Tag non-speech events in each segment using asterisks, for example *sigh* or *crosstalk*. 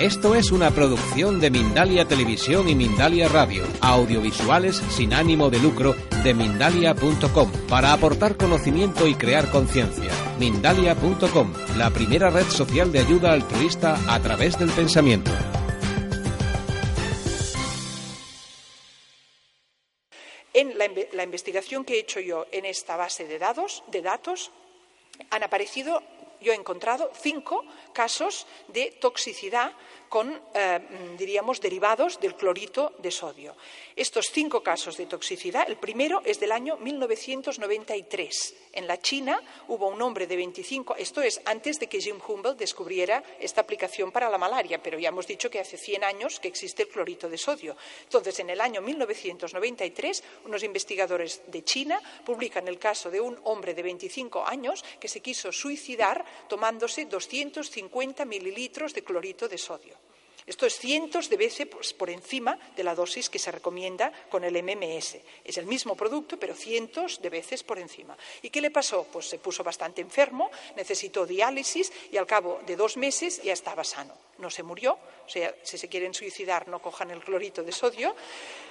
Esto es una producción de Mindalia Televisión y Mindalia Radio, audiovisuales sin ánimo de lucro de mindalia.com, para aportar conocimiento y crear conciencia. Mindalia.com, la primera red social de ayuda altruista a través del pensamiento. En la, investigación que he hecho yo en esta base de datos, de datos han aparecido yo he encontrado cinco casos de toxicidad con, eh, diríamos, derivados del clorito de sodio. Estos cinco casos de toxicidad, el primero es del año 1993. En la China hubo un hombre de 25, esto es antes de que Jim Humboldt descubriera esta aplicación para la malaria, pero ya hemos dicho que hace 100 años que existe el clorito de sodio. Entonces, en el año 1993, unos investigadores de China publican el caso de un hombre de 25 años que se quiso suicidar tomándose 250 mililitros de clorito de sodio. Esto es cientos de veces por encima de la dosis que se recomienda con el MMS. Es el mismo producto, pero cientos de veces por encima. ¿Y qué le pasó? Pues se puso bastante enfermo, necesitó diálisis y al cabo de dos meses ya estaba sano. No se murió, o sea, si se quieren suicidar no cojan el clorito de sodio,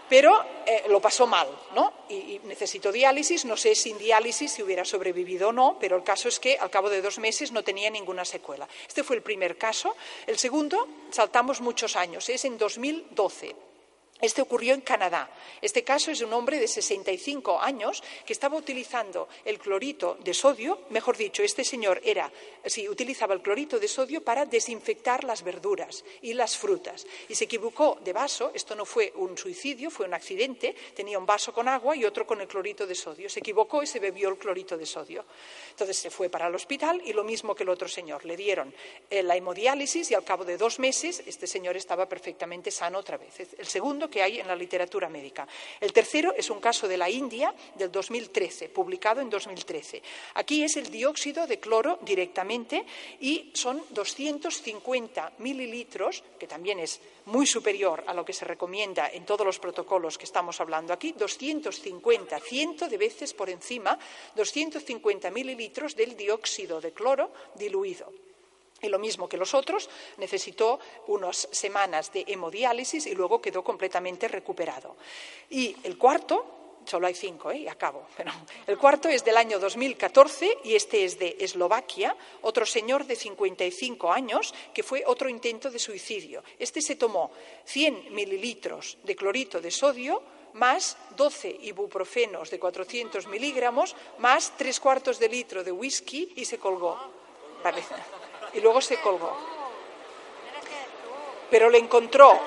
pero eh, lo pasó mal, ¿no? Y, y, necesitó diálisis, no sé sin diálisis si hubiera sobrevivido o no, pero el caso es que al cabo de dos meses no tenía ninguna secuela. Este fue el primer caso. El segundo, saltamos muchos años, es en 2012. Este ocurrió en Canadá. Este caso es de un hombre de 65 años que estaba utilizando el clorito de sodio, mejor dicho, este señor era, sí, utilizaba el clorito de sodio para desinfectar las verduras y las frutas. Y se equivocó de vaso, esto no fue un suicidio, fue un accidente, tenía un vaso con agua y otro con el clorito de sodio. Se equivocó y se bebió el clorito de sodio. Entonces se fue para el hospital y lo mismo que el otro señor. Le dieron eh, la hemodiálisis y al cabo de dos meses este señor estaba perfectamente sano otra vez. El segundo que hay en la literatura médica. El tercero es un caso de la India del 2013, publicado en 2013. Aquí es el dióxido de cloro directamente y son 250 mililitros, que también es muy superior a lo que se recomienda en todos los protocolos que estamos hablando aquí, 250, ciento de veces por encima, 250 mililitros del dióxido de cloro diluido. Y lo mismo que los otros, necesitó unas semanas de hemodiálisis y luego quedó completamente recuperado. Y el cuarto, solo hay cinco, ¿eh? y acabo. *laughs* Pero el cuarto es del año 2014 y este es de Eslovaquia, otro señor de 55 años que fue otro intento de suicidio. Este se tomó 100 mililitros de clorito de sodio más 12 ibuprofenos de 400 miligramos, más tres cuartos de litro de whisky y se colgó. Y luego se colgó. Pero le encontró,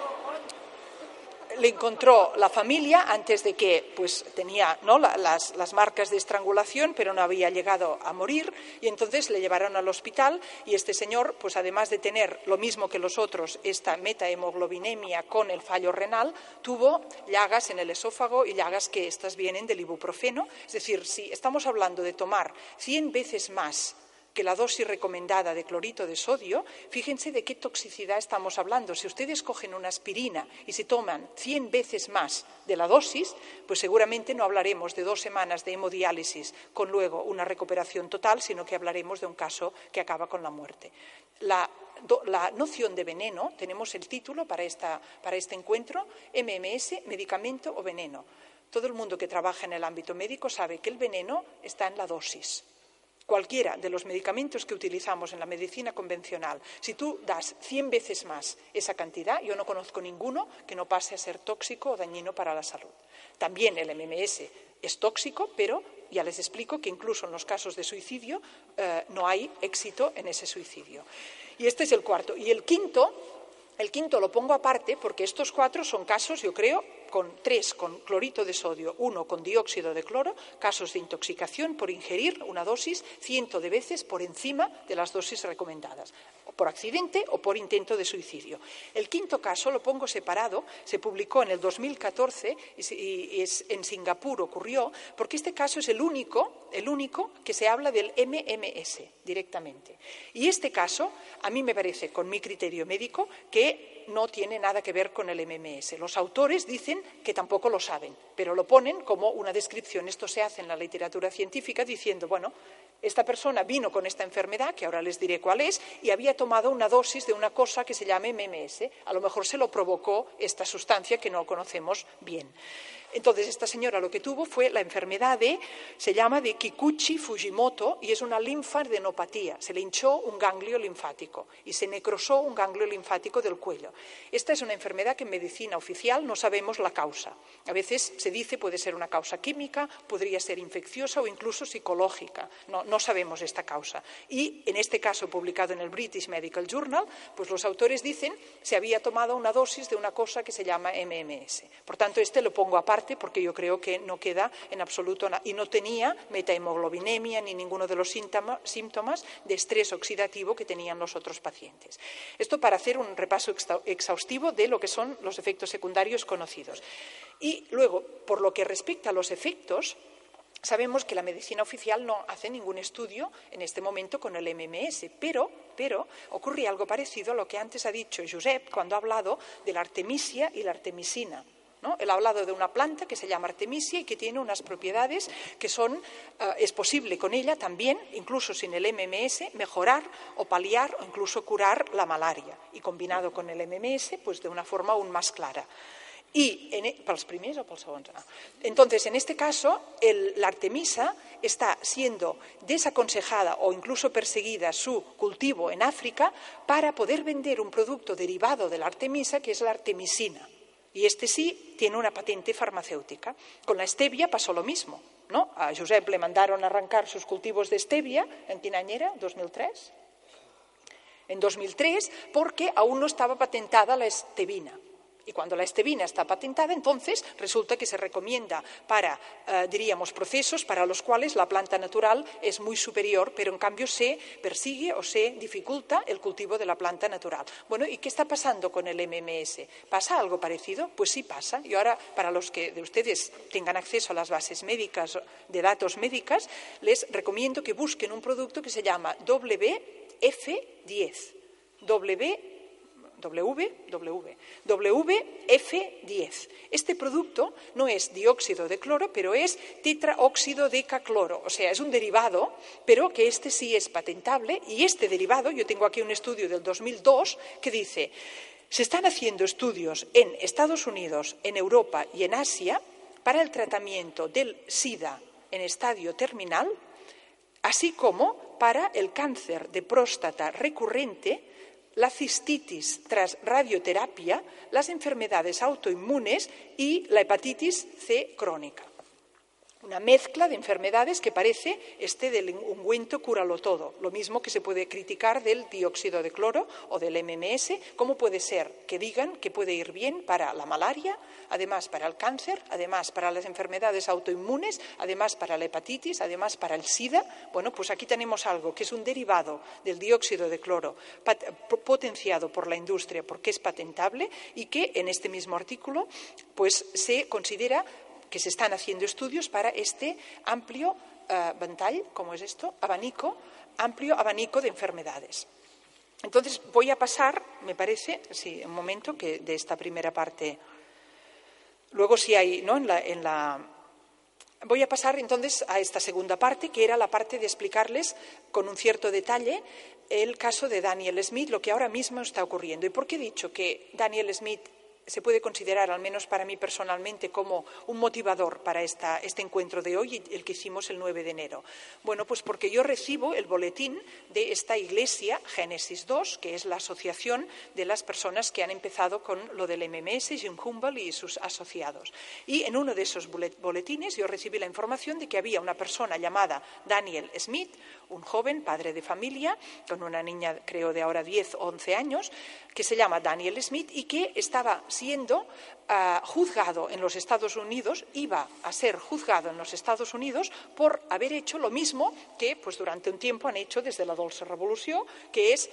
le encontró la familia antes de que, pues tenía ¿no? las, las, marcas de estrangulación, pero no había llegado a morir, y entonces le llevaron al hospital y este señor, pues además de tener lo mismo que los otros, esta metahemoglobinemia con el fallo renal, tuvo llagas en el esófago y llagas que estas vienen del ibuprofeno. Es decir, si estamos hablando de tomar 100 veces más que la dosis recomendada de clorito de sodio, fíjense de qué toxicidad estamos hablando. Si ustedes cogen una aspirina y se toman 100 veces más de la dosis, pues seguramente no hablaremos de dos semanas de hemodiálisis con luego una recuperación total, sino que hablaremos de un caso que acaba con la muerte. La, la noción de veneno, tenemos el título para, esta, para este encuentro, MMS, medicamento o veneno. Todo el mundo que trabaja en el ámbito médico sabe que el veneno está en la dosis cualquiera de los medicamentos que utilizamos en la medicina convencional, si tú das 100 veces más esa cantidad, yo no conozco ninguno que no pase a ser tóxico o dañino para la salud. También el MMS es tóxico, pero ya les explico que incluso en los casos de suicidio eh, no hay éxito en ese suicidio. Y este es el cuarto. Y el quinto, el quinto lo pongo aparte porque estos cuatro son casos, yo creo, con tres con clorito de sodio, uno con dióxido de cloro, casos de intoxicación por ingerir una dosis ciento de veces por encima de las dosis recomendadas por accidente o por intento de suicidio. El quinto caso lo pongo separado, se publicó en el 2014 y es, en Singapur ocurrió, porque este caso es el único, el único que se habla del MMS directamente. Y este caso, a mí me parece, con mi criterio médico, que no tiene nada que ver con el MMS. Los autores dicen que tampoco lo saben, pero lo ponen como una descripción. Esto se hace en la literatura científica diciendo, bueno, esta persona vino con esta enfermedad, que ahora les diré cuál es, y había tomado una dosis de una cosa que se llama MMS. A lo mejor se lo provocó esta sustancia que no conocemos bien. Entonces, esta señora lo que tuvo fue la enfermedad de, se llama de Kikuchi Fujimoto y es una linfadenopatía. Se le hinchó un ganglio linfático y se necrosó un ganglio linfático del cuello. Esta es una enfermedad que en medicina oficial no sabemos la causa. A veces se dice puede ser una causa química, podría ser infecciosa o incluso psicológica. No, no sabemos esta causa. Y en este caso, publicado en el British Medical Journal, pues los autores dicen se había tomado una dosis de una cosa que se llama MMS. Por tanto, este lo pongo aparte porque yo creo que no queda en absoluto nada. Y no tenía metahemoglobinemia ni ninguno de los síntomas de estrés oxidativo que tenían los otros pacientes. Esto para hacer un repaso exhaustivo de lo que son los efectos secundarios conocidos. Y luego, por lo que respecta a los efectos, Sabemos que la medicina oficial no hace ningún estudio en este momento con el MMS, pero, pero ocurre algo parecido a lo que antes ha dicho Josep cuando ha hablado de la artemisia y la artemisina. Él ha hablado de una planta que se llama artemisia y que tiene unas propiedades que son, eh, es posible con ella también, incluso sin el MMS, mejorar o paliar o incluso curar la malaria. Y combinado con el MMS, pues de una forma aún más clara. E, ¿Para los primeros o? Ah. Entonces, en este caso, la artemisa está siendo desaconsejada o incluso perseguida su cultivo en África para poder vender un producto derivado de la artemisa, que es la artemisina. Y este sí tiene una patente farmacéutica. Con la stevia pasó lo mismo. ¿no? A Josep le mandaron arrancar sus cultivos de stevia en Quinañera, 2003. En 2003, porque aún no estaba patentada la estevina. Y cuando la estevina está patentada, entonces resulta que se recomienda para, eh, diríamos, procesos para los cuales la planta natural es muy superior, pero en cambio se persigue o se dificulta el cultivo de la planta natural. Bueno, ¿y qué está pasando con el MMS? ¿Pasa algo parecido? Pues sí pasa. Y ahora, para los que de ustedes tengan acceso a las bases médicas, de datos médicas, les recomiendo que busquen un producto que se llama WF10. W WF10. Este producto no es dióxido de cloro, pero es tetraóxido de cacloro, o sea, es un derivado, pero que este sí es patentable y este derivado, yo tengo aquí un estudio del 2002 que dice, se están haciendo estudios en Estados Unidos, en Europa y en Asia para el tratamiento del SIDA en estadio terminal, así como para el cáncer de próstata recurrente la cistitis tras radioterapia, las enfermedades autoinmunes y la hepatitis C crónica una mezcla de enfermedades que parece este del ungüento cúralo todo. Lo mismo que se puede criticar del dióxido de cloro o del MMS, cómo puede ser que digan que puede ir bien para la malaria, además para el cáncer, además para las enfermedades autoinmunes, además para la hepatitis, además para el SIDA. Bueno, pues aquí tenemos algo que es un derivado del dióxido de cloro potenciado por la industria porque es patentable y que en este mismo artículo pues se considera que se están haciendo estudios para este amplio ventall, ¿cómo es esto? Abanico, amplio abanico de enfermedades. Entonces, voy a pasar, me parece, sí, un momento que de esta primera parte. Luego, si hay, ¿no? En la, en la, voy a pasar entonces a esta segunda parte, que era la parte de explicarles con un cierto detalle el caso de Daniel Smith, lo que ahora mismo está ocurriendo. ¿Y por qué he dicho que Daniel Smith se puede considerar, al menos para mí personalmente, como un motivador para este encuentro de hoy, el que hicimos el 9 de enero? Bueno, pues porque yo recibo el boletín de esta iglesia, Génesis 2, que es la asociación de las personas que han empezado con lo del MMS, Jim Humble y sus asociados. Y en uno de esos boletines yo recibí la información de que había una persona llamada Daniel Smith, un joven padre de familia, con una niña, creo, de ahora 10 o 11 años, que se llama Daniel Smith y que estaba siendo ah, juzgado en los Estados Unidos, iba a ser juzgado en los Estados Unidos por haber hecho lo mismo que pues, durante un tiempo han hecho desde la Dolce Revolución, que es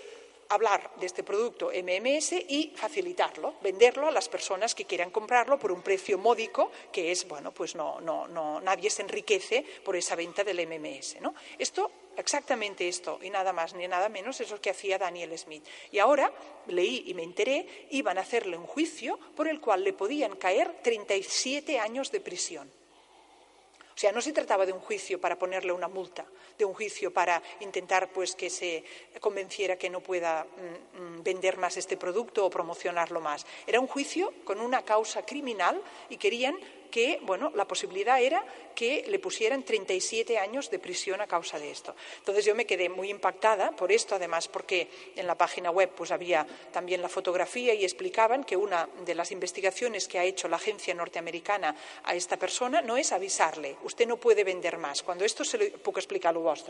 hablar de este producto MMS y facilitarlo, venderlo a las personas que quieran comprarlo por un precio módico, que es, bueno, pues no, no, no nadie se enriquece por esa venta del MMS. ¿no? Esto, exactamente esto, y nada más ni nada menos, es lo que hacía Daniel Smith. Y ahora leí y me enteré, iban a hacerle un juicio por el cual le podían caer 37 años de prisión. O sea, no se trataba de un juicio para ponerle una multa, de un juicio para intentar pues, que se convenciera que no pueda mm, mm, vender más este producto o promocionarlo más. Era un juicio con una causa criminal y querían que, bueno, la posibilidad era que le pusieran 37 años de prisión a causa de esto. Entonces yo me quedé muy impactada por esto, además porque en la página web pues había también la fotografía y explicaban que una de las investigaciones que ha hecho la agencia norteamericana a esta persona no es avisarle, usted no puede vender más. Cuando esto se lo,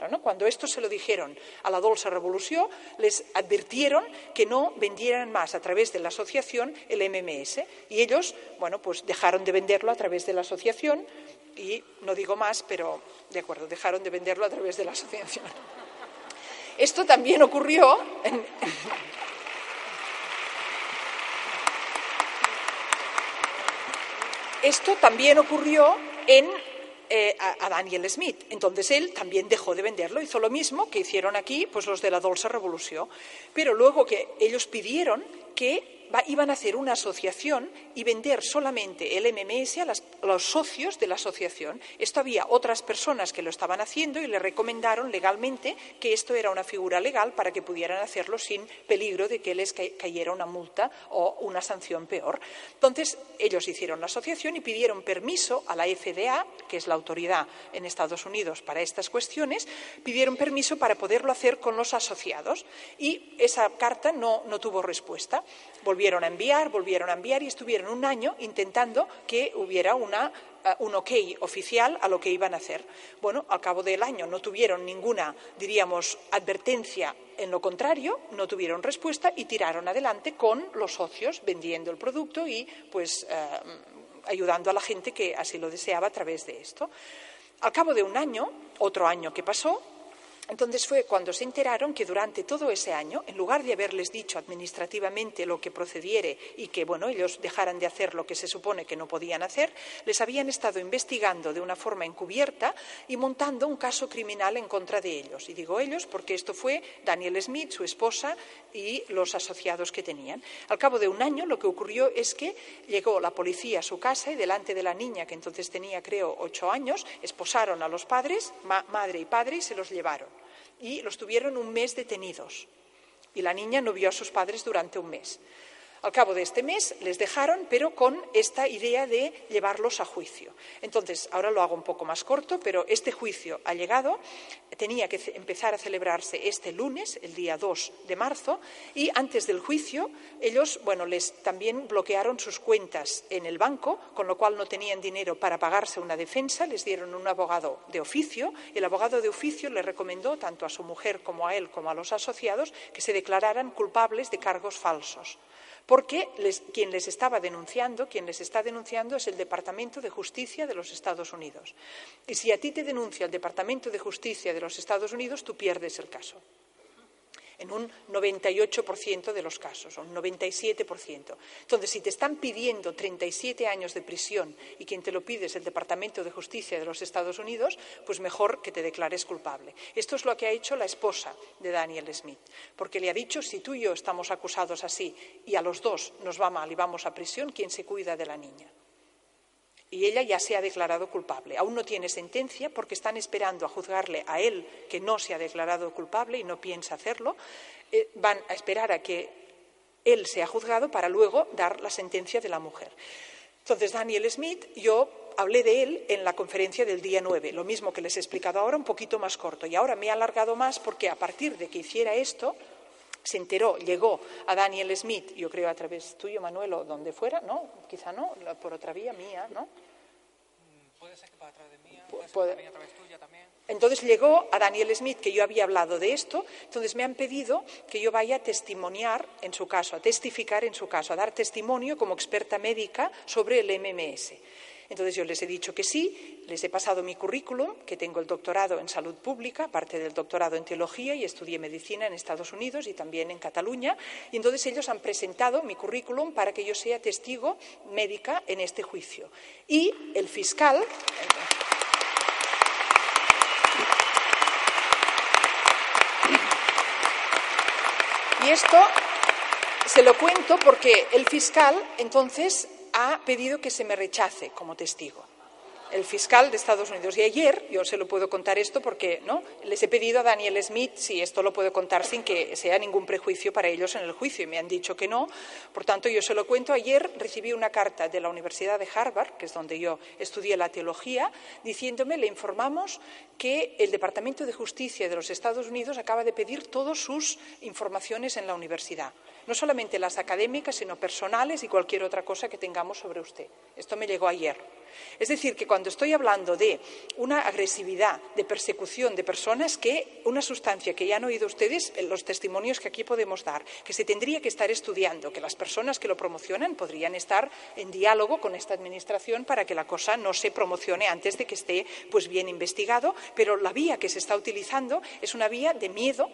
¿no? Cuando esto se lo dijeron a la Dolce Revolución, les advirtieron que no vendieran más a través de la asociación el MMS y ellos, bueno, pues dejaron de venderlo a través de la asociación y no digo más, pero de acuerdo, dejaron de venderlo a través de la asociación. Esto también ocurrió en, Esto también ocurrió en, eh, a, Daniel Smith. Entonces él también dejó de venderlo, hizo lo mismo que hicieron aquí pues los de la Dolce Revolución. Pero luego que ellos pidieron que iban a hacer una asociación y vender solamente el MMS a, los socios de la asociación. Esto había otras personas que lo estaban haciendo y le recomendaron legalmente que esto era una figura legal para que pudieran hacerlo sin peligro de que les cayera una multa o una sanción peor. Entonces, ellos hicieron la asociación y pidieron permiso a la FDA, que es la autoridad en Estados Unidos para estas cuestiones, pidieron permiso para poderlo hacer con los asociados y esa carta no, no tuvo respuesta a enviar, volvieron a enviar y estuvieron un año intentando que hubiera una, eh, un ok oficial a lo que iban a hacer. Bueno, al cabo del año no tuvieron ninguna, diríamos, advertencia en lo contrario, no tuvieron respuesta y tiraron adelante con los socios vendiendo el producto y pues eh, ayudando a la gente que así lo deseaba a través de esto. Al cabo de un año, otro año que pasó, entonces fue cuando se enteraron que durante todo ese año, en lugar de haberles dicho administrativamente lo que procediere y que bueno, ellos dejaran de hacer lo que se supone que no podían hacer, les habían estado investigando de una forma encubierta y montando un caso criminal en contra de ellos. Y digo ellos porque esto fue Daniel Smith, su esposa y los asociados que tenían. Al cabo de un año lo que ocurrió es que llegó la policía a su casa y delante de la niña, que entonces tenía creo ocho años, esposaron a los padres, madre y padre, y se los llevaron y los tuvieron un mes detenidos. Y la niña no vio a sus padres durante un mes. Al cabo de este mes les dejaron, pero con esta idea de llevarlos a juicio. Entonces, ahora lo hago un poco más corto, pero este juicio ha llegado, tenía que empezar a celebrarse este lunes, el día 2 de marzo, y antes del juicio ellos, bueno, les también bloquearon sus cuentas en el banco, con lo cual no tenían dinero para pagarse una defensa, les dieron un abogado de oficio, y el abogado de oficio le recomendó tanto a su mujer como a él como a los asociados que se declararan culpables de cargos falsos porque quien les estaba denunciando, quien les está denunciando es el Departamento de Justicia de los Estados Unidos. Y si a ti te denuncia el Departamento de Justicia de los Estados Unidos, tú pierdes el caso en un 98% de los casos, un 97%. Entonces, si te están pidiendo 37 años de prisión y quien te lo pide es el Departamento de Justicia de los Estados Unidos, pues mejor que te declares culpable. Esto es lo que ha hecho la esposa de Daniel Smith, porque le ha dicho, si tú y yo estamos acusados así y a los dos nos va mal y vamos a prisión, ¿quién se cuida de la niña? Y ella ya se ha declarado culpable. Aún no tiene sentencia porque están esperando a juzgarle a él, que no se ha declarado culpable y no piensa hacerlo. Eh, van a esperar a que él sea juzgado para luego dar la sentencia de la mujer. Entonces, Daniel Smith, yo hablé de él en la conferencia del día 9, lo mismo que les he explicado ahora, un poquito más corto. Y ahora me he alargado más porque a partir de que hiciera esto, se enteró, llegó a Daniel Smith, yo creo a través tuyo, Manuel, o donde fuera, ¿no? Quizá no, por otra vía mía, ¿no? Entonces llegó a Daniel Smith, que yo había hablado de esto, entonces me han pedido que yo vaya a testimoniar en su caso, a testificar en su caso, a dar testimonio como experta médica sobre el MMS. Entonces yo les he dicho que sí, les he pasado mi currículum, que tengo el doctorado en salud pública, aparte del doctorado en teología y estudié medicina en Estados Unidos y también en Cataluña. Y entonces ellos han presentado mi currículum para que yo sea testigo médica en este juicio. Y el fiscal. Y esto se lo cuento porque el fiscal entonces ha pedido que se me rechace como testigo el fiscal de Estados Unidos. Y ayer, yo se lo puedo contar esto porque ¿no? les he pedido a Daniel Smith si esto lo puedo contar sin que sea ningún prejuicio para ellos en el juicio y me han dicho que no. Por tanto, yo se lo cuento. Ayer recibí una carta de la Universidad de Harvard, que es donde yo estudié la teología, diciéndome, le informamos que el Departamento de Justicia de los Estados Unidos acaba de pedir todas sus informaciones en la universidad. No solamente las académicas, sino personales y cualquier otra cosa que tengamos sobre usted. Esto me llegó ayer. Es decir, que cuando estoy hablando de una agresividad, de persecución de personas, que una sustancia que ya han oído ustedes, los testimonios que aquí podemos dar, que se tendría que estar estudiando, que las personas que lo promocionan podrían estar en diálogo con esta Administración para que la cosa no se promocione antes de que esté pues, bien investigado, pero la vía que se está utilizando es una vía de miedo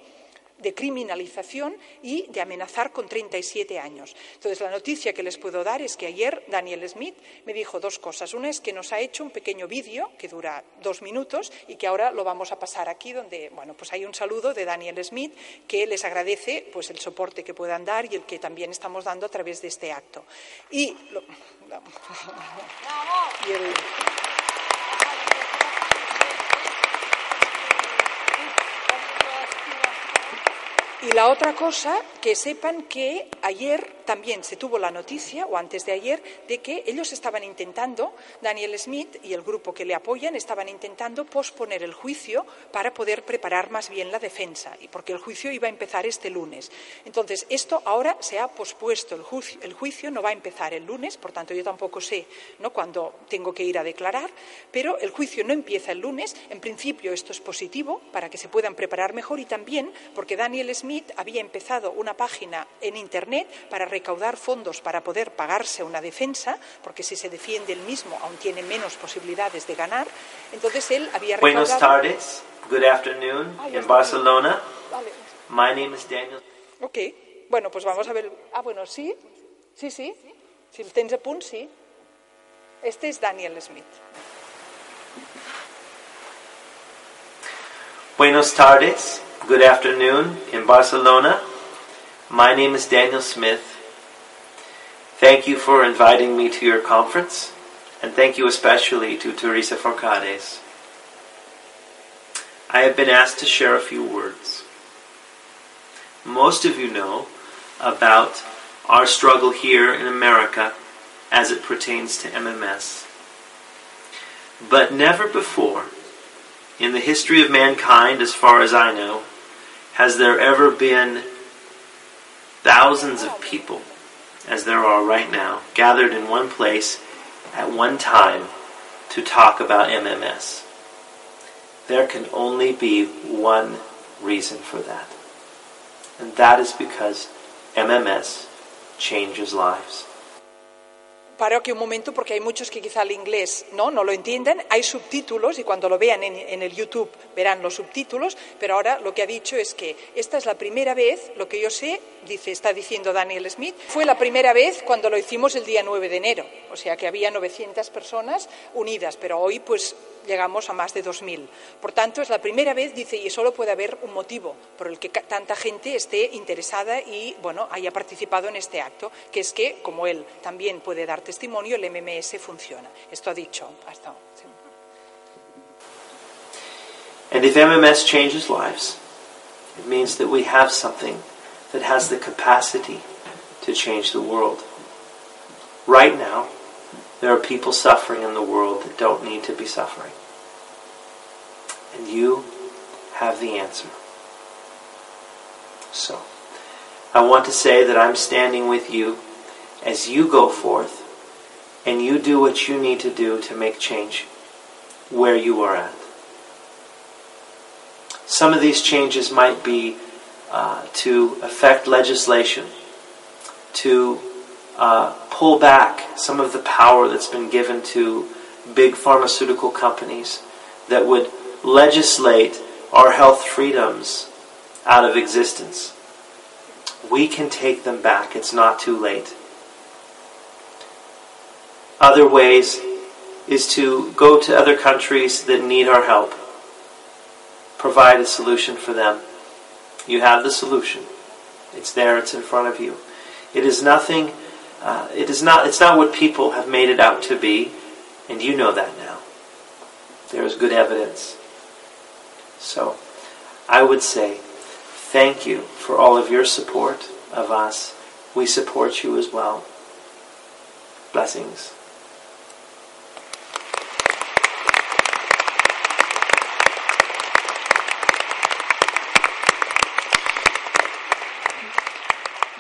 de criminalización y de amenazar con 37 años. Entonces, la noticia que les puedo dar es que ayer Daniel Smith me dijo dos cosas. Una es que nos ha hecho un pequeño vídeo que dura dos minutos y que ahora lo vamos a pasar aquí, donde bueno, pues hay un saludo de Daniel Smith que les agradece pues, el soporte que puedan dar y el que también estamos dando a través de este acto. *laughs* Y la otra cosa, que sepan que ayer también se tuvo la noticia, o antes de ayer, de que ellos estaban intentando, Daniel Smith y el grupo que le apoyan, estaban intentando posponer el juicio para poder preparar más bien la defensa, y porque el juicio iba a empezar este lunes. Entonces, esto ahora se ha pospuesto, el juicio, el juicio no va a empezar el lunes, por tanto, yo tampoco sé ¿no? cuándo tengo que ir a declarar, pero el juicio no empieza el lunes. En principio, esto es positivo para que se puedan preparar mejor y también porque Daniel Smith había empezado una página en Internet para recaudar fondos para poder pagarse una defensa, porque si se defiende él mismo aún tiene menos posibilidades de ganar. Entonces él había recaudado... Buenas tardes, good afternoon, ah, en Barcelona. Vale. My name is Daniel. Ok, bueno, pues vamos a ver. Ah, bueno, sí, sí, sí. Si el tens a punt, sí. Este es Daniel Smith. Buenas tardes, good afternoon, in Barcelona. My name is Daniel Smith. Thank you for inviting me to your conference, and thank you especially to Teresa Forcades. I have been asked to share a few words. Most of you know about our struggle here in America as it pertains to MMS. But never before, in the history of mankind, as far as I know, has there ever been thousands of people as there are right now, gathered in one place at one time to talk about MMS. There can only be one reason for that. And that is because MMS changes lives. Paro aquí un momento porque hay muchos que quizá el inglés no, no lo entienden. Hay subtítulos y cuando lo vean en, en, el YouTube verán los subtítulos, pero ahora lo que ha dicho es que esta es la primera vez, lo que yo sé, dice, está diciendo Daniel Smith, fue la primera vez cuando lo hicimos el día 9 de enero, o sea que había 900 personas unidas, pero hoy pues llegamos a más de 2.000. Por tanto, es la primera vez, dice, y solo puede haber un motivo por el que tanta gente esté interesada y, bueno, haya participado en este acto, que es que, como él también puede dar testimonio, el MMS funciona. Esto ha dicho. Hasta, sí. And if MMS changes lives, it means that we have something that has the capacity to change the world. Right now, There are people suffering in the world that don't need to be suffering. And you have the answer. So, I want to say that I'm standing with you as you go forth and you do what you need to do to make change. where you are at. Some of these changes might be uh, to affect legislation, to uh, pull back some of the power that's been given to big pharmaceutical companies that would legislate our health freedoms out of existence. We can take them back. It's not too late. Other ways is to go to other countries that need our help, provide a solution for them. You have the solution. It's there, it's in front of you. It is nothing, uh, it is not, it's not what people have made it out to be, and you know that now. There is good evidence. So, I would say thank you for all of your support of us. We support you as well. Blessings.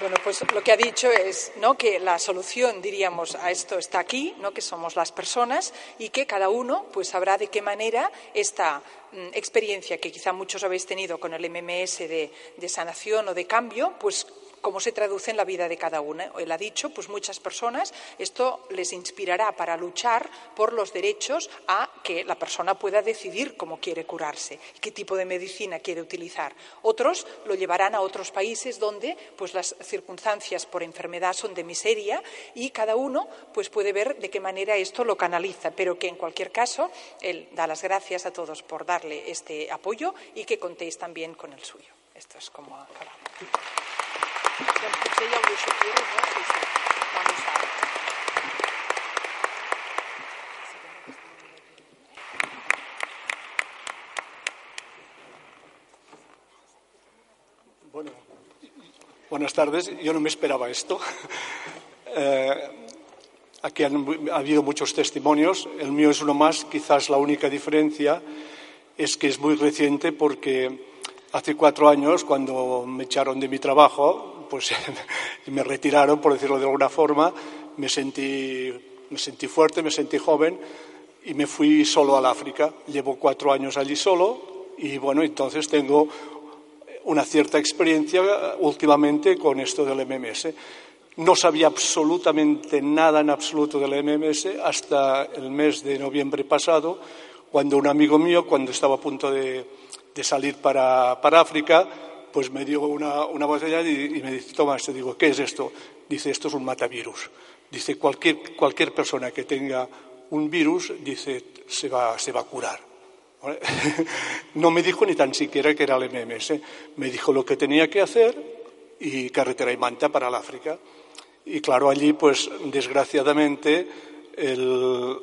Bueno, pues lo que ha dicho es ¿no? que la solución, diríamos, a esto está aquí, ¿no? que somos las personas y que cada uno pues sabrá de qué manera esta mm, experiencia que quizá muchos habéis tenido con el MMS de, de sanación o de cambio, pues cómo se traduce en la vida de cada una. Él ha dicho, pues muchas personas, esto les inspirará para luchar por los derechos a que la persona pueda decidir cómo quiere curarse, qué tipo de medicina quiere utilizar. Otros lo llevarán a otros países donde pues las circunstancias por enfermedad son de miseria y cada uno pues puede ver de qué manera esto lo canaliza, pero que en cualquier caso él da las gracias a todos por darle este apoyo y que contéis también con el suyo. Esto es como acabamos. Buenas tardes. Yo no me esperaba esto. *laughs* Eh, aquí han ha habido muchos testimonios. El mío es uno más. Quizás la única diferencia es que es muy reciente porque hace cuatro años, cuando me echaron de mi trabajo, pues *laughs* me retiraron, por decirlo de alguna forma, me sentí, me sentí fuerte, me sentí joven y me fui solo al África. Llevo cuatro años allí solo y bueno, entonces tengo una cierta experiencia últimamente con esto del MMS. No sabía absolutamente nada en absoluto del MMS hasta el mes de noviembre pasado, cuando un amigo mío, cuando estaba a punto de, salir para, para, África, pues me dio una, una botella y, y, me dice, toma esto. Digo, ¿qué es esto? Dice, esto es un matavirus. Dice, cualquier, cualquier persona que tenga un virus, dice, se va, se va a curar. *laughs* No me dijo ni tan siquiera que era el MMS. Me dijo lo que tenía que hacer y carretera y manta para el África. Y claro, allí, pues desgraciadamente, el,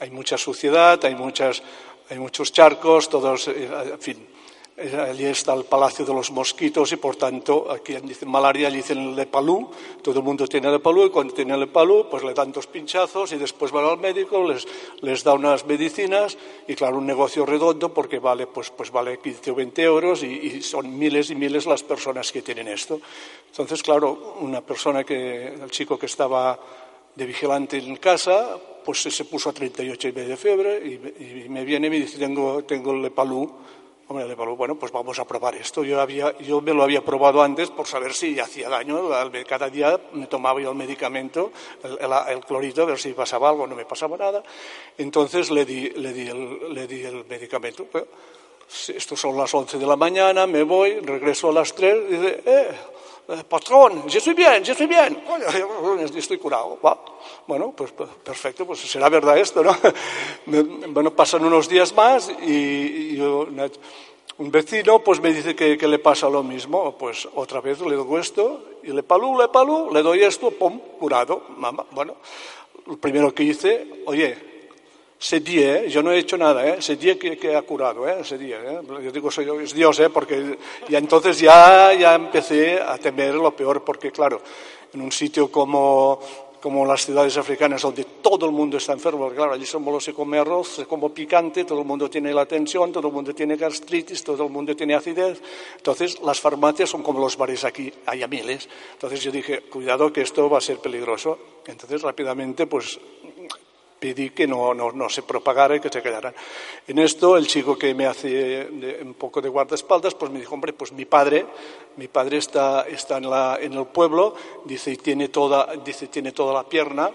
hay mucha suciedad, hay, muchas, hay muchos charcos, todos, en fin. Allí está el Palacio de los Mosquitos y, por tanto, aquí dicen malaria, allí dicen lepalú. Todo el mundo tiene lepalú y cuando tiene lepalú, pues le dan dos pinchazos y después van al médico, les, les da unas medicinas y, claro, un negocio redondo porque vale, pues, pues vale 15 o 20 euros y, son miles y miles las personas que tienen esto. Entonces, claro, una persona que, el chico que estaba de vigilante en casa, pues se puso a 38 y medio de fiebre y, me viene y me dice, tengo, tengo lepalú. Hombre, bueno, pues vamos a probar esto. Yo, había, yo me lo había probado antes por saber si hacía daño. Cada día me tomaba yo el medicamento, el, clorito, a ver si pasaba algo, no me pasaba nada. Entonces le di, le di, el, le di el medicamento. Esto son las 11 de la mañana, me voy, regreso a las 3 y dice, eh, patrón, yo estoy bien, yo estoy bien, estoy curado. Bueno, pues perfecto, pues será verdad esto, ¿no? *laughs* Bueno, pasan unos días más y, y yo, un vecino pues me dice que, que, le pasa lo mismo, pues otra vez le doy esto y le palú, le palú, le doy esto, pum, curado. Mamá, bueno, lo primero que hice, oye, ese día, ¿eh? yo no he hecho nada, ¿eh? ese día que, que ha curado, ¿eh? ese día. ¿eh? Yo digo, soy, es Dios, ¿eh? porque ya entonces ya, ya empecé a temer lo peor, porque claro, en un sitio como, como las ciudades africanas donde todo el mundo está enfermo, porque claro, allí solo se come arroz, se come picante, todo el mundo tiene la tensión, todo el mundo tiene gastritis, todo el mundo tiene acidez. Entonces, las farmacias son como los bares aquí, hay a miles. Entonces yo dije, cuidado que esto va a ser peligroso. Entonces, rápidamente, pues pedí que no, no, se propagara y que se quedaran. En esto, el chico que me hace un poco de guardaespaldas, pues me dijo, hombre, pues mi padre, mi padre está, está en, la, en el pueblo, dice, y tiene toda, dice, tiene toda la pierna,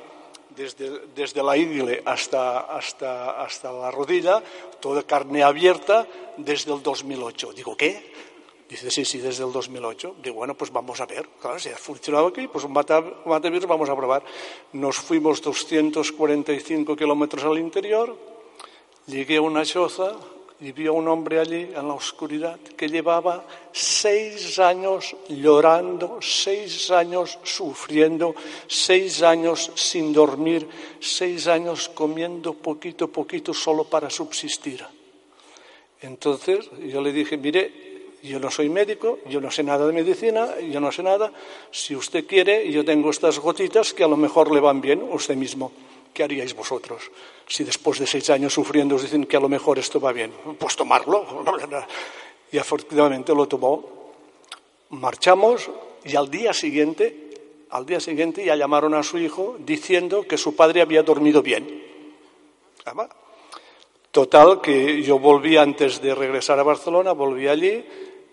desde, desde la ingle hasta, hasta, hasta la rodilla, toda carne abierta desde el 2008. Digo, ¿qué? Dice, sí, sí, desde el 2008. Digo, bueno, pues vamos a ver. Claro, si ha funcionado aquí, pues un Matavirus vamos a probar. Nos fuimos 245 kilómetros al interior, llegué a una choza y vi a un hombre allí en la oscuridad que llevaba seis años llorando, seis años sufriendo, seis años sin dormir, seis años comiendo poquito poquito solo para subsistir. Entonces yo le dije, mire, yo no soy médico, yo no sé nada de medicina, yo no sé nada. Si usted quiere, yo tengo estas gotitas que a lo mejor le van bien usted mismo. ¿Qué haríais vosotros? Si después de seis años sufriendo os dicen que a lo mejor esto va bien, pues tomarlo. *laughs* Y afortunadamente lo tomó. Marchamos y al día siguiente, al día siguiente ya llamaron a su hijo diciendo que su padre había dormido bien. Total, que yo volví antes de regresar a Barcelona, volví allí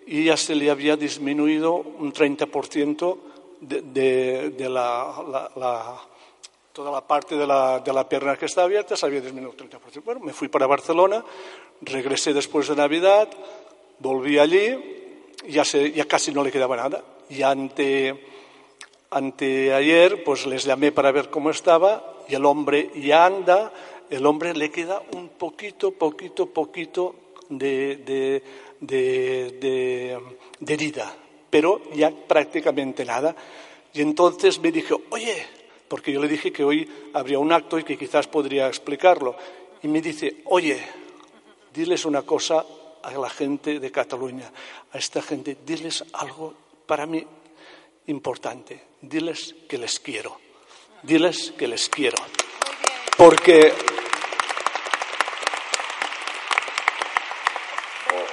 y ya se le había disminuido un 30% de, de, de la, toda la parte de la, de la, pierna que está abierta, se había disminuido un 30%. Bueno, me fui para Barcelona, regresé después de Navidad, volví allí, ya, se, ya casi no le quedaba nada. Y ante, anteayer, pues les llamé para ver cómo estaba y el hombre ya anda, el hombre le queda un poquito, poquito, poquito de de, herida, pero ya prácticamente nada. Y entonces me dije, oye, porque yo le dije que hoy habría un acto y que quizás podría explicarlo. Y me dice, oye, diles una cosa a la gente de Cataluña, a esta gente, diles algo para mí importante, diles que les quiero, diles que les quiero. Porque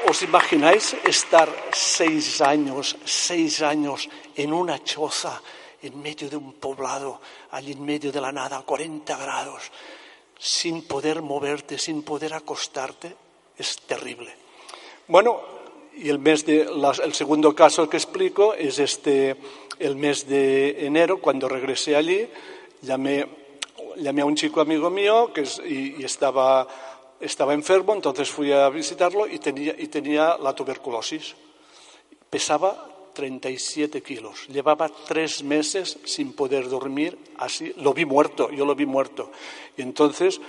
¿Os imagináis estar seis años, seis años en una choza, en medio de un poblado, allí en medio de la nada, a 40 grados, sin poder moverte, sin poder acostarte? Es terrible. Bueno, y el mes de, el segundo caso que explico es este, el mes de enero, cuando regresé allí, llamé, llamé a un chico amigo mío que y estaba estaba enfermo, entonces fui a visitarlo y tenía, y tenía la tuberculosis. Pesaba 37 kilos. Llevaba tres meses sin poder dormir, así lo vi muerto, yo lo vi muerto. Y entonces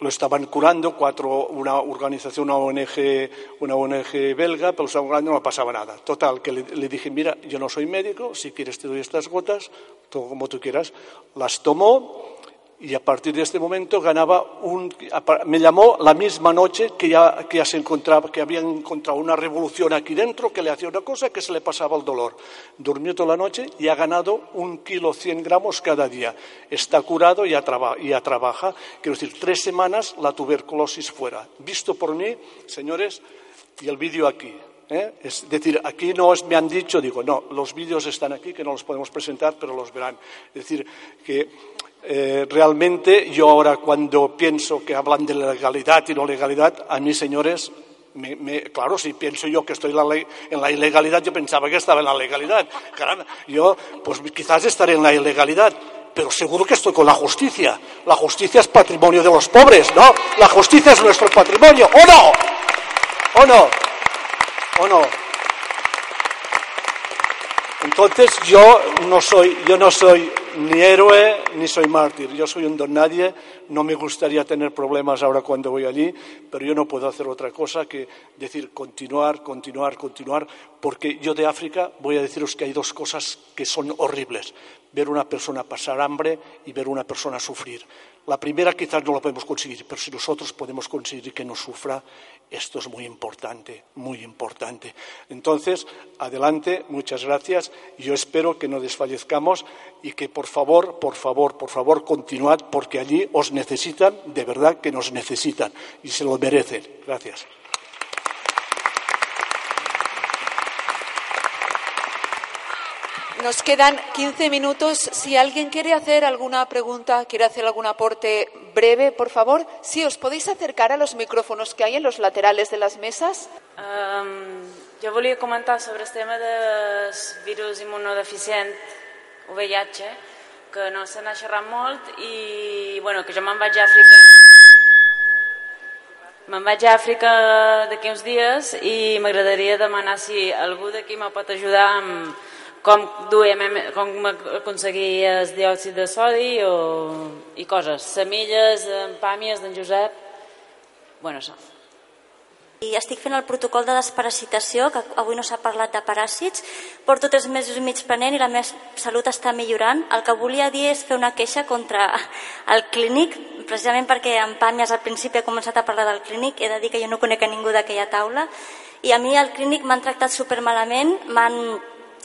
lo estaban curando cuatro, una organización, una ONG, una ONG belga, pero no pasaba nada. Total, que le, le, dije, mira, yo no soy médico, si quieres te doy estas gotas, todo como tú quieras. Las tomó y a partir de este momento ganaba un... Me llamó la misma noche que ya, que se encontrado una revolución aquí dentro, que le hacía una cosa, que se le pasaba el dolor. Durmió toda la noche y ha ganado un kilo cien gramos cada día. Está curado y ya, trabaja. Quiero decir, tres semanas la tuberculosis fuera. Visto por mí, señores, y el vídeo aquí. ¿Eh? Es decir, aquí no me han dicho, digo, no, los vídeos están aquí, que no los podemos presentar, pero los verán. Es decir, que eh, realmente yo ahora cuando pienso que hablan de legalidad y no legalidad, a mí, señores, claro, si pienso yo que estoy en la, en la, ilegalidad, yo pensaba que estaba en la legalidad. Caramba, yo, pues quizás estaré en la ilegalidad, pero seguro que estoy con la justicia. La justicia es patrimonio de los pobres, ¿no? La justicia es nuestro patrimonio, ¿o no? ¿O no? ¿O no? Entonces yo no soy, yo no soy ni héroe ni soy mártir. Yo soy un don nadie. No me gustaría tener problemas ahora cuando voy allí, pero yo no puedo hacer otra cosa que decir continuar, continuar, continuar, porque yo de África voy a deciros que hay dos cosas que son horribles. Ver una persona pasar hambre y ver una persona sufrir. La primera quizás no la podemos conseguir, pero si nosotros podemos conseguir que no sufra, esto es muy importante, muy importante. Entonces, adelante, muchas gracias. Yo espero que no desfallezcamos y que por favor, por favor, por favor, continuad porque allí os necesitan, de verdad que nos necesitan y se lo merecen. Gracias. Nos quedan 15 minutos. Si alguien quiere hacer alguna pregunta, quiere hacer algún aporte breve, por favor, si os podéis acercar a los micrófonos que hay en los laterales de las mesas. Um, jo volia comentar sobre el tema del virus immunodeficient VIH, que no se n'ha xerrat molt i bueno, que jo me'n vaig a Àfrica Me'n vaig a Àfrica d'aquí uns dies i m'agradaria demanar si algú d'aquí me pot ajudar amb com, duem, com aconseguir el diòxid de sodi o, i coses, semilles, pàmies d'en Josep, bueno, això. I estic fent el protocol de desparasitació, que avui no s'ha parlat de paràsits. Porto tres mesos i mig prenent i la meva salut està millorant. El que volia dir és fer una queixa contra el clínic, precisament perquè en Pàmies al principi ha començat a parlar del clínic. He de dir que jo no conec a ningú d'aquella taula. I a mi al clínic m'han tractat supermalament, m'han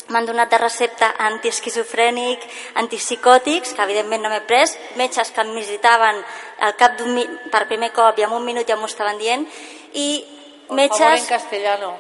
m'han donat de recepta antiesquizofrènic, antipsicòtics, que evidentment no m'he pres, metges que em visitaven al cap d'un per primer cop i en un minut ja m'ho estaven dient, i Por metges... favor, en castellano.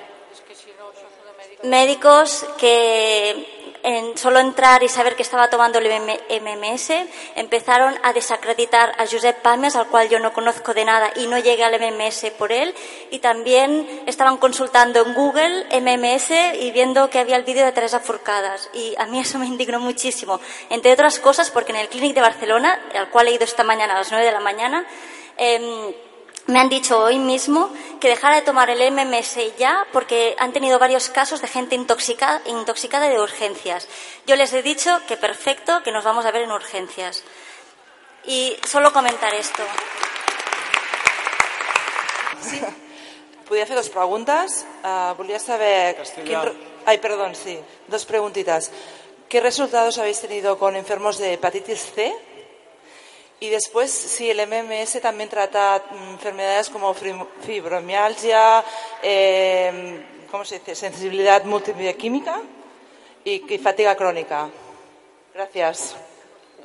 Médicos que en solo entrar y saber que estaba tomando el MMS, empezaron a desacreditar a Josep Palmes, al cual yo no conozco de nada y no llegué al MMS por él, y también estaban consultando en Google MMS y viendo que había el vídeo de Teresa Furcadas. Y a mí eso me indignó muchísimo, entre otras cosas porque en el Clínic de Barcelona, al cual he ido esta mañana a las 9 de la mañana, eh, me han dicho hoy mismo que dejara de tomar el MMS ya porque han tenido varios casos de gente intoxicada, intoxicada de urgencias. Yo les he dicho que perfecto, que nos vamos a ver en urgencias. Y solo comentar esto. Sí. Podria fer dos preguntes. Uh, volia saber... Ay, perdón, sí. Dos preguntitas. ¿Qué resultados habéis tenido con enfermos de hepatitis C? Y después, si el MMS también trata mm, enfermedades como fibro- fibromialgia, eh, ¿cómo se dice? Sensibilidad multibioquímica y, fatiga crónica. Gracias.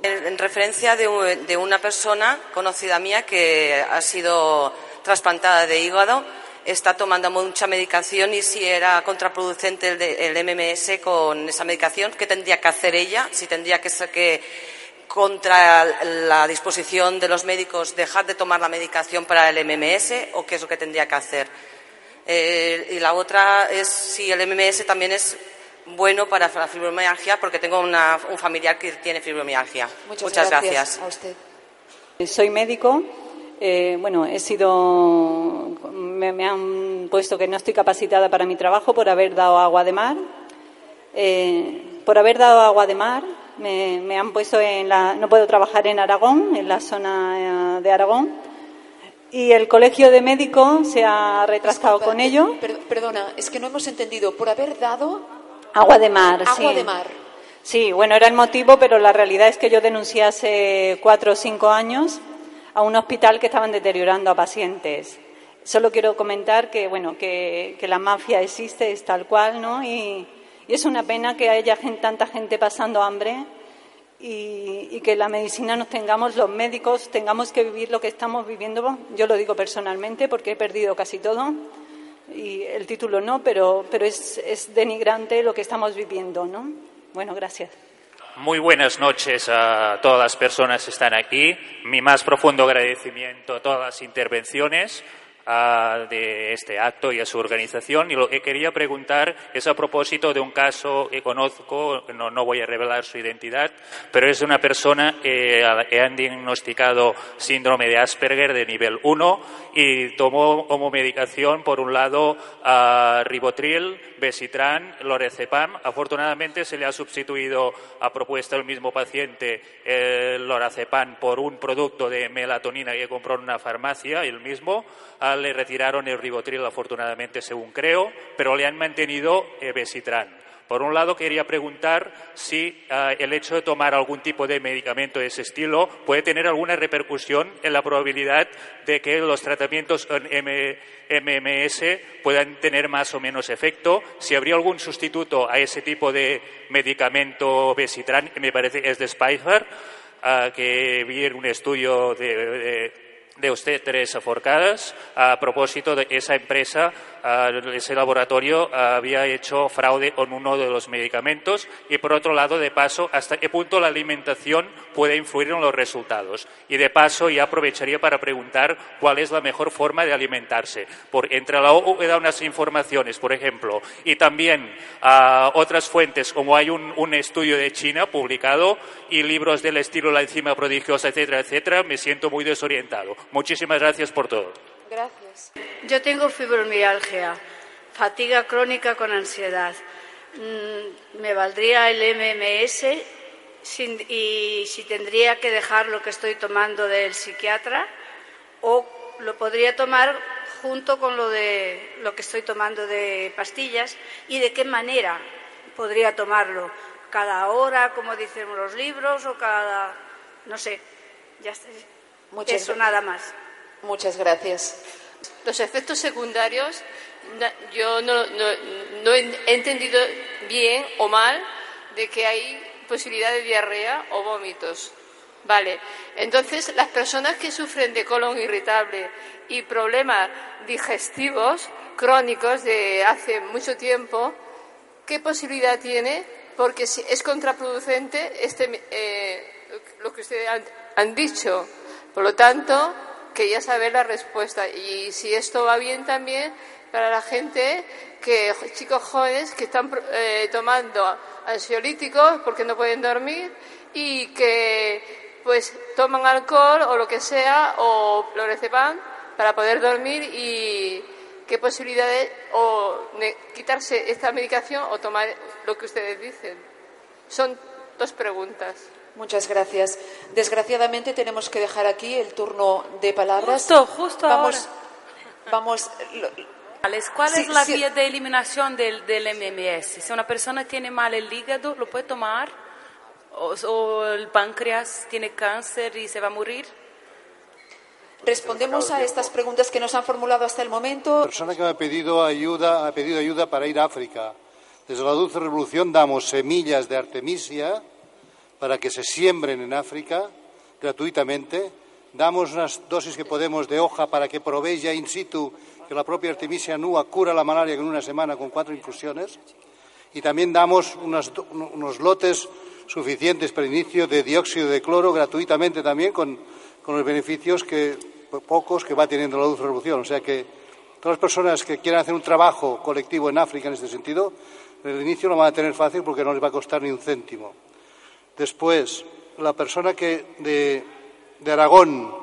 En, en referencia de, un- de una persona conocida mía que ha sido trasplantada de hígado, está tomando mucha medicación y si era contraproducente el, el MMS con esa medicación, ¿qué tendría que hacer ella? Si tendría que, ser que contra la disposición de los médicos dejar de tomar la medicación para el MMS o qué es lo que tendría que hacer. Eh, y la otra es si el MMS también es bueno para la fibromialgia, porque tengo una- un familiar que tiene fibromialgia. Muchas, gracias. A usted. Soy médico. eh, bueno, he sido. Me, me han puesto que no estoy capacitada para mi trabajo por haber dado agua de mar. Eh, por haber dado agua de mar, me, me han puesto en la. No puedo trabajar en Aragón, en la zona eh, de Aragón. Y el colegio de médicos se ha retrasado Disculpa, con ello. per- perdona, es que no hemos entendido. Por haber dado Agua de mar, agua sí. de mar. Sí, bueno, era el motivo, pero la realidad es que yo denuncié hace cuatro o cinco años a un hospital que estaban deteriorando a pacientes. Solo quiero comentar que, bueno, que, que la mafia existe, es tal cual, ¿no? Y, y es una pena que haya tanta gente pasando hambre y, que la medicina nos tengamos, los médicos, tengamos que vivir lo que estamos viviendo. Yo lo digo personalmente porque he perdido casi todo y el título no, pero, es denigrante lo que estamos viviendo, ¿no? Bueno, gracias. Muy buenas noches a todas las personas que están aquí. Mi más profundo agradecimiento a todas las intervenciones ah, de este acto y a su organización. Y lo que quería preguntar es a propósito de un caso que conozco, no, no voy a revelar su identidad, pero es de una persona que, han diagnosticado síndrome de Asperger de nivel 1 y tomó como medicación, por un lado, a ribotril, besitran, lorazepam. Afortunadamente se le ha sustituido a propuesta del mismo paciente el lorazepam por un producto de melatonina que compró en una farmacia, el mismo. Le retiraron el ribotril, afortunadamente, según creo, pero le han mantenido besitran. Por un lado, quería preguntar si ah, el hecho de tomar algún tipo de medicamento de ese estilo puede tener alguna repercusión en la probabilidad de que los tratamientos en M- MMS puedan tener más o menos efecto, si habría algún sustituto a ese tipo de medicamento Besitran, que me parece es de Speicher, ah, que vi en un estudio de, de- de usted, Teresa Forcadas, a propósito de esa empresa, ese laboratorio había hecho fraude con uno de los medicamentos y, por otro lado, de paso, hasta qué punto la alimentación puede influir en los resultados. Y, de paso, ya aprovecharía para preguntar cuál es la mejor forma de alimentarse. Por, entre la OU da unas informaciones, por ejemplo, y también otras fuentes, como hay un, un estudio de China publicado y libros del estilo La enzima prodigiosa, etcétera, etcétera, me siento muy desorientado. Muchísimas gracias por todo. Gracias. Yo tengo fibromialgia, fatiga crónica con ansiedad. Mm, ¿Me valdría el MMS y si tendría que dejar lo que estoy tomando del psiquiatra o lo podría tomar junto con lo de lo que estoy tomando de pastillas y de qué manera podría tomarlo cada hora como dicen los libros o cada no sé ya está. Muchas Eso nada más. Muchas gracias. Los efectos secundarios, yo no, no, he entendido bien o mal de que hay posibilidad de diarrea o vómitos. Vale, entonces las personas que sufren de colon irritable y problemas digestivos crónicos de hace mucho tiempo, ¿qué posibilidad tiene? Porque es contraproducente este, eh, lo que ustedes han, han dicho. Por lo tanto, quería saber la respuesta y si esto va bien también para la gente que chicos jóvenes que están eh, tomando ansiolíticos porque no pueden dormir y que pues toman alcohol o lo que sea o lorazepam para poder dormir y qué posibilidades o quitarse esta medicación o tomar lo que ustedes dicen. Son dos preguntas. Muchas gracias. Desgraciadamente tenemos que dejar aquí el turno de palabras. Justo, justo vamos, ahora. Vamos. ¿Cuál Sí, es la sí. vía de eliminación del, del MMS? Si una persona tiene mal el hígado, ¿lo puede tomar? ¿O, o el páncreas tiene cáncer y se va a morir? Respondemos a estas preguntas que nos han formulado hasta el momento. persona que me ha pedido ayuda, ha pedido ayuda para ir a África. Desde la Dulce Revolución damos semillas de artemisia para que se siembren en África gratuitamente. Damos unas dosis que podemos de hoja para que probéis ya in situ que la propia artemisia nua cura la malaria en una semana con cuatro infusiones. Y también damos unos lotes suficientes para el inicio de dióxido de cloro gratuitamente también con, los beneficios que po- pocos que va teniendo la Dulce Revolución. O sea que todas las personas que quieran hacer un trabajo colectivo en África en este sentido, en el inicio lo van a tener fácil porque no les va a costar ni un céntimo. Después, la persona que de, Aragón,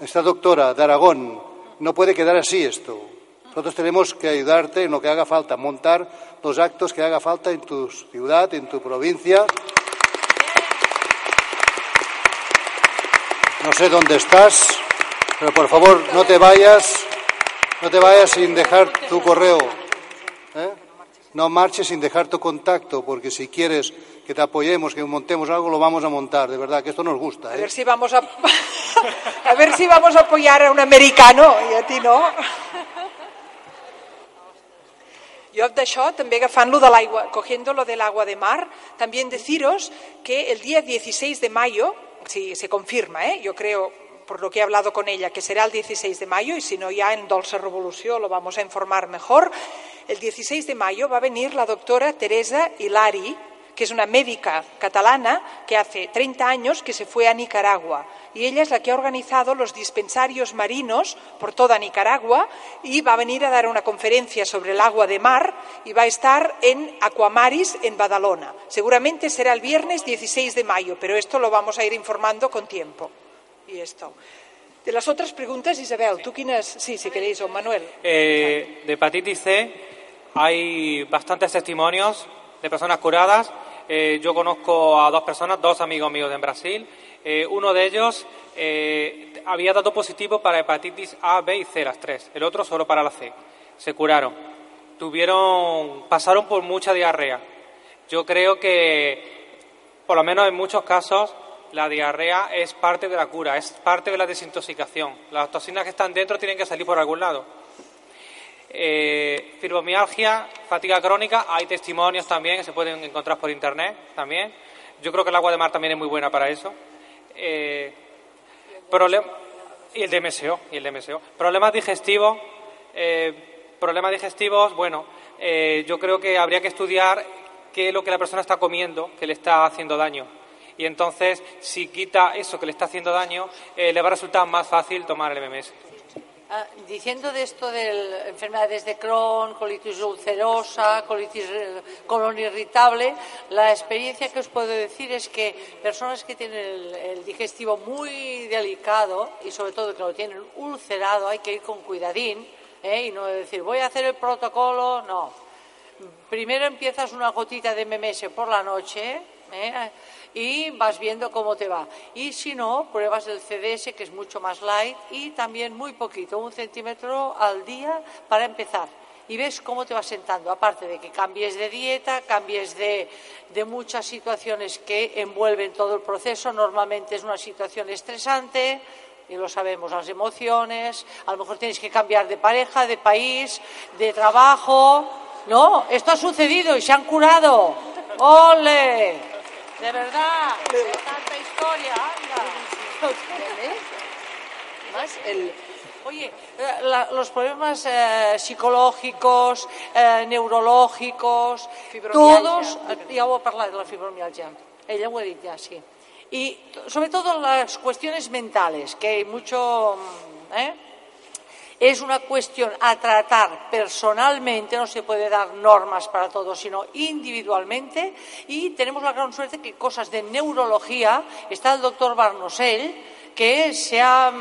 esta doctora de Aragón, no puede quedar así esto. Nosotros tenemos que ayudarte en lo que haga falta, montar los actos que haga falta en tu ciudad, en tu provincia. No sé dónde estás, pero por favor no te vayas, no te vayas sin dejar tu correo. No marches sin dejar tu contacto, porque si quieres que te apoyemos, que montemos algo, lo vamos a montar. De verdad, que esto nos gusta. A ¿eh? ver si vamos a, *laughs* a ver si vamos a apoyar a un americano i a ti no. Jo d'això, també agafant lo de l'aigua, cogiendo lo del agua de mar, también deciros que el día 16 de mayo, si se confirma, ¿eh? yo creo, por lo que he hablado con ella, que será el 16 de mayo, y si no ya en Dolce Revolución lo vamos a informar mejor, el 16 de mayo va a venir la doctora Teresa Hilari, que es una médica catalana que hace 30 años que se fue a Nicaragua y ella es la que ha organizado los dispensarios marinos por toda Nicaragua y va a venir a dar una conferencia sobre el agua de mar y va a estar en Aquamaris en Badalona. Seguramente será el viernes 16 de mayo, pero esto lo vamos a ir informando con tiempo. Y esto. De las otras preguntas, Isabel, ¿tú quién Sí, si queréis, o Manuel. Eh, de hepatitis C hay bastantes testimonios de personas curadas. Eh, yo conozco a dos personas, dos amigos míos en Brasil. Eh, uno de ellos eh, había dado positivo para hepatitis A, B y C, las tres. El otro solo para la C. Se curaron. Tuvieron, pasaron por mucha diarrea. Yo creo que, por lo menos en muchos casos, la diarrea es parte de la cura, es parte de la desintoxicación. Las toxinas que están dentro tienen que salir por algún lado. Eh, fibromialgia, fatiga crónica, hay testimonios también que se pueden encontrar por internet también. Yo creo que el agua de mar también es muy buena para eso. Eh, Y el DMSO, y el DMSO. Problemas digestivos, eh, problemas digestivos, bueno, eh, yo creo que habría que estudiar qué es lo que la persona está comiendo que le está haciendo daño. Y entonces, si quita eso que le está haciendo daño, eh, le va a resultar más fácil tomar el MMS. Ah, diciendo de esto de enfermedades de Crohn, colitis ulcerosa, colitis eh, colon irritable, la experiencia que os puedo decir es que personas que tienen el, digestivo muy delicado y sobre todo que lo tienen ulcerado, hay que ir con cuidadín ¿eh? y no decir voy a hacer el protocolo, no. Primero empiezas una gotita de MMS por la noche. ¿Eh? y vas viendo cómo te va. Y si no, pruebas el CDS, que es mucho más light, y también muy poquito, un centímetro al día para empezar. Y ves cómo te vas sentando, aparte de que cambies de dieta, cambies de, de muchas situaciones que envuelven todo el proceso. Normalmente es una situación estresante, y lo sabemos, las emociones, a lo mejor tienes que cambiar de pareja, de país, de trabajo. No, esto ha sucedido y se han curado. ¡Ole! De verdad, de tanta historia, anda. Más el, oye, la, los problemas eh, psicológicos, eh, neurològicos, todos, ja ho he parlat de la fibromialgia, ella ho ha dit ja, sí. Y sobre todo las cuestiones mentales, que hay mucho, ¿eh? Es una cuestión a tratar personalmente, no se puede dar normas para todos, sino individualmente. Y tenemos la gran suerte que cosas de neurología, está el doctor Barnosell, que se ha,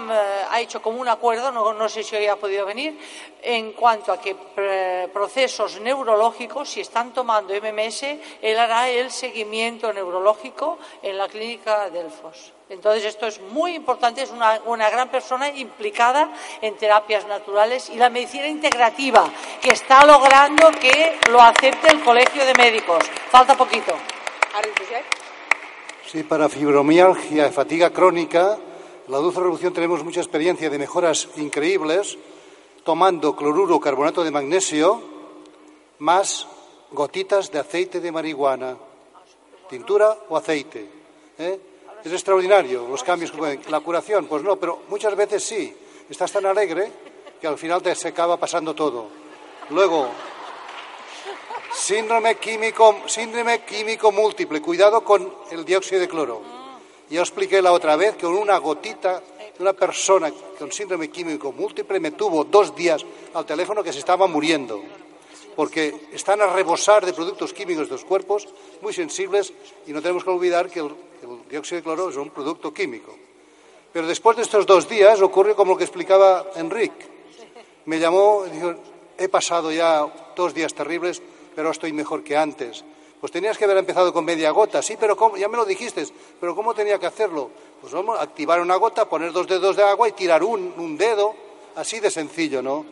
ha, hecho como un acuerdo, no, no, sé si hoy ha podido venir, en cuanto a que eh, procesos neurológicos, si están tomando MMS, él hará el seguimiento neurológico en la clínica Delfos. Entonces, esto es muy importante, es una, una, gran persona implicada en terapias naturales y la medicina integrativa, que está logrando que lo acepte el Colegio de Médicos. Falta poquito. Sí, para fibromialgia, fatiga crónica, la Dulce Revolución tenemos mucha experiencia de mejoras increíbles tomando cloruro carbonato de magnesio más gotitas de aceite de marihuana, tintura o aceite. ¿eh? Es extraordinario los cambios que pueden. La curación, pues no, pero muchas veces sí. Estás tan alegre que al final te se acaba pasando todo. Luego, síndrome químico, síndrome químico múltiple. Cuidado con el dióxido de cloro. Ya os expliqué la otra vez que con una gotita de una persona con síndrome químico múltiple me tuvo dos días al teléfono que se estaba muriendo porque están a rebosar de productos químicos de los cuerpos muy sensibles y no tenemos que olvidar que el, el dióxido de cloro es un producto químico. Pero después de estos dos días ocurre como lo que explicaba Enrique. Me llamó y dijo, he pasado ya dos días terribles, pero estoy mejor que antes. Pues tenías que haber empezado con media gota, sí, pero ¿cómo? ya me lo dijiste, pero ¿cómo tenía que hacerlo? Pues vamos, activar una gota, poner dos dedos de agua y tirar un, dedo, así de sencillo, ¿no?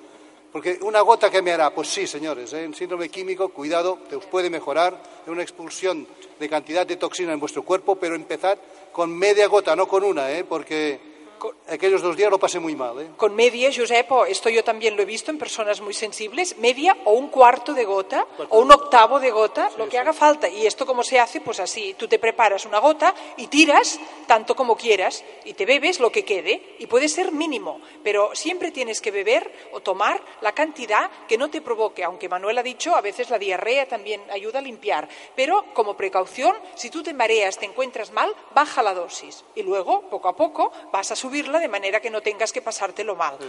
Porque una gota que me hará, pues sí, señores, ¿eh? en síndrome químico, cuidado, te os puede mejorar en una expulsión de cantidad de toxina en vuestro cuerpo, pero empezad con media gota, no con una, ¿eh? porque aquellos dos días lo pasé muy mal. ¿eh? Con media, Josep, esto yo también lo he visto en personas muy sensibles, media o un cuarto de gota o un octavo de gota, sí, lo que sí. haga falta. Y esto cómo se hace, pues así, tú te preparas una gota y tiras tanto como quieras y te bebes lo que quede y puede ser mínimo, pero siempre tienes que beber o tomar la cantidad que no te provoque, aunque Manuel ha dicho, a veces la diarrea también ayuda a limpiar, pero como precaución, si tú te mareas, te encuentras mal, baja la dosis y luego, poco a poco, vas a subirla de manera que no tengas que pasártelo mal.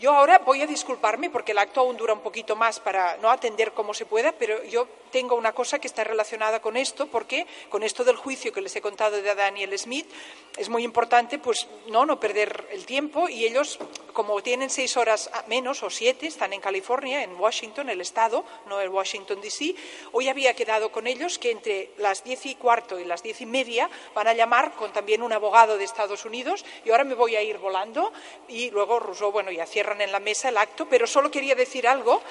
Yo ahora voy a disculparme porque el acto aún dura un poquito más para no atender como se pueda, pero yo tengo una cosa que está relacionada con esto, porque con esto del juicio que les he contado de Daniel Smith, es muy importante pues no, no perder el tiempo y ellos, como tienen seis horas menos o siete, están en California, en Washington, el estado, no en Washington DC, hoy había quedado con ellos que entre las diez y cuarto y las diez y media van a llamar con también un abogado de Estados Unidos y ahora me voy a ir volando y luego Rousseau, bueno, ya cierran en la mesa el acto, pero solo quería decir algo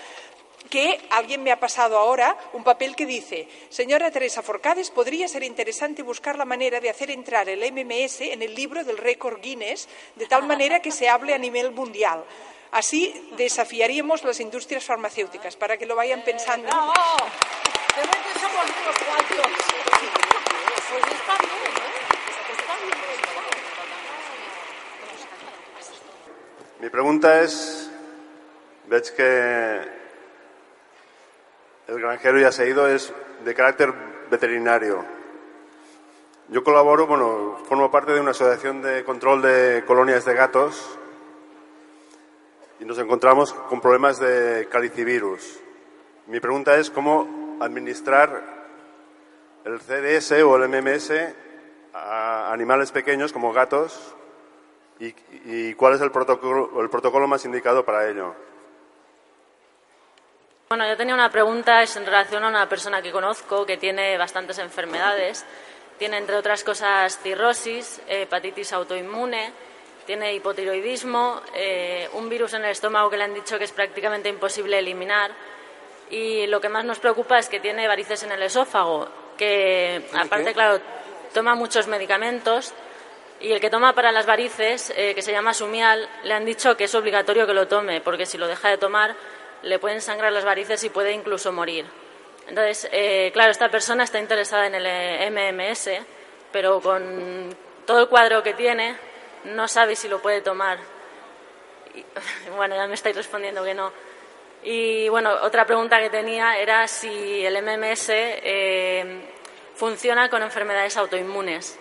que alguien me ha pasado ahora un papel que dice, señora Teresa Forcades, podría ser interesante buscar la manera de hacer entrar el MMS en el libro del récord Guinness, de tal manera que se hable a nivel mundial. Así desafiaríamos las industrias farmacéuticas, para que lo vayan pensando. ¡No! De somos unos cuantos. Pues está bien, ¿eh? Está bien. Pregunta és, veig que el granjero ya se ha ido, es de carácter veterinario. Yo colaboro, bueno, formo parte de una asociación de control de colonias de gatos y nos encontramos con problemas de calicivirus. Mi pregunta es cómo administrar el CDS o el MMS a animales pequeños como gatos y, y cuál es el protocolo, el protocolo más indicado para ello. Bueno, yo tenía una pregunta es en relación a una persona que conozco que tiene bastantes enfermedades. Tiene, entre otras cosas, cirrosis, hepatitis autoinmune, tiene hipotiroidismo, eh, un virus en el estómago que le han dicho que es prácticamente imposible eliminar. Y lo que más nos preocupa es que tiene varices en el esófago, que aparte, claro, toma muchos medicamentos. Y el que toma para las varices, eh, que se llama Sumial, le han dicho que es obligatorio que lo tome, porque si lo deja de tomar le pueden sangrar las varices y puede incluso morir. Entonces, eh, claro, esta persona está interesada en el eh, MMS, pero con todo el cuadro que tiene no sabe si lo puede tomar. *laughs* Bueno, ya me estáis respondiendo que no. Y bueno, otra pregunta que tenía era si el MMS funciona con enfermedades autoinmunes.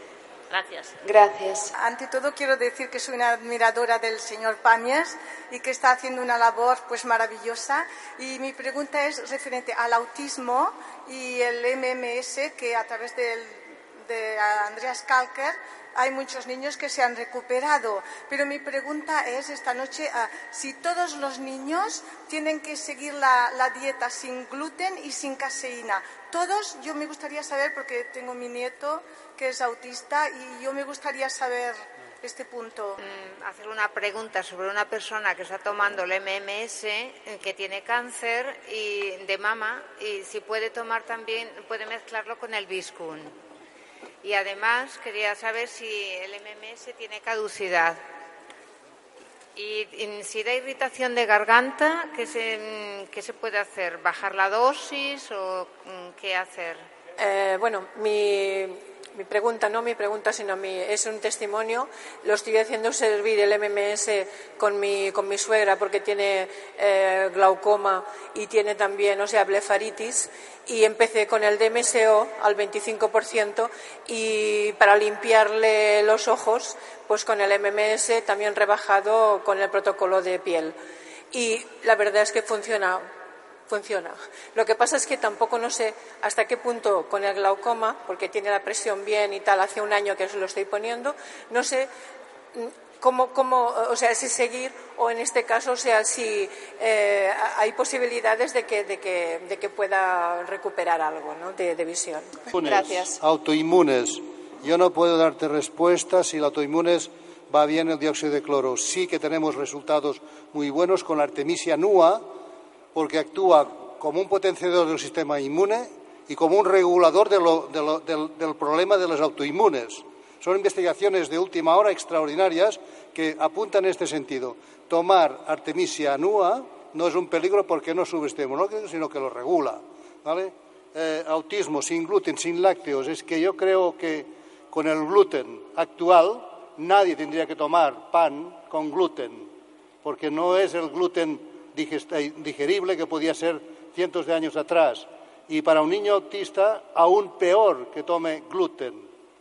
Gracias. Gracias. Ante todo quiero decir que soy una admiradora del señor Pañas y que está haciendo una labor pues maravillosa y mi pregunta es referente al autismo y el MMS que a través del, de Andreas Kalker hay muchos niños que se han recuperado. Pero mi pregunta es esta noche uh, si todos los niños tienen que seguir la, dieta sin gluten y sin caseína. Todos, yo me gustaría saber, porque tengo mi nieto que es autista y yo me gustaría saber este punto. Mm, hacer una pregunta sobre una persona que está tomando el MMS, eh, que tiene cáncer y de mama, y si puede tomar también, puede mezclarlo con el Biscun. Y además quería saber si el MMS tiene caducidad. Y, si da irritación de garganta, ¿qué se, ¿qué se puede hacer? ¿Bajar la dosis o mm, qué hacer? Eh, bueno, mi, mi pregunta, no mi pregunta, sino mi, es un testimonio. Lo estoy haciendo servir el MMS con mi, con mi suegra porque tiene eh, glaucoma y tiene también, o sea, blefaritis. Y empecé con el DMSO al 25% y para limpiarle los ojos, pues con el MMS también rebajado con el protocolo de piel. Y la verdad es que funciona funciona. Lo que pasa es que tampoco no sé hasta qué punto con el glaucoma, porque tiene la presión bien y tal, hace un año que se lo estoy poniendo, no sé mm, cómo, cómo o sea, si seguir o en este caso, o sea, si eh, hay posibilidades de que, de, que, de que pueda recuperar algo ¿no? de, de visión. Gracias. Autoinmunes. Yo no puedo darte respuesta si el autoinmunes va bien el dióxido de cloro. Sí que tenemos resultados muy buenos con la Artemisia nua, porque actúa como un potenciador del sistema inmune y como un regulador del, problema de los autoinmunes. Son investigaciones de última hora extraordinarias que apuntan en este sentido. Tomar Artemisia annua no es un peligro porque no sube este sino que lo regula. ¿vale? Eh, autismo sin gluten, sin lácteos, es que yo creo que con el gluten actual nadie tendría que tomar pan con gluten, porque no es el gluten digerible que podía ser cientos de años atrás. Y para un niño autista, aún peor que tome gluten.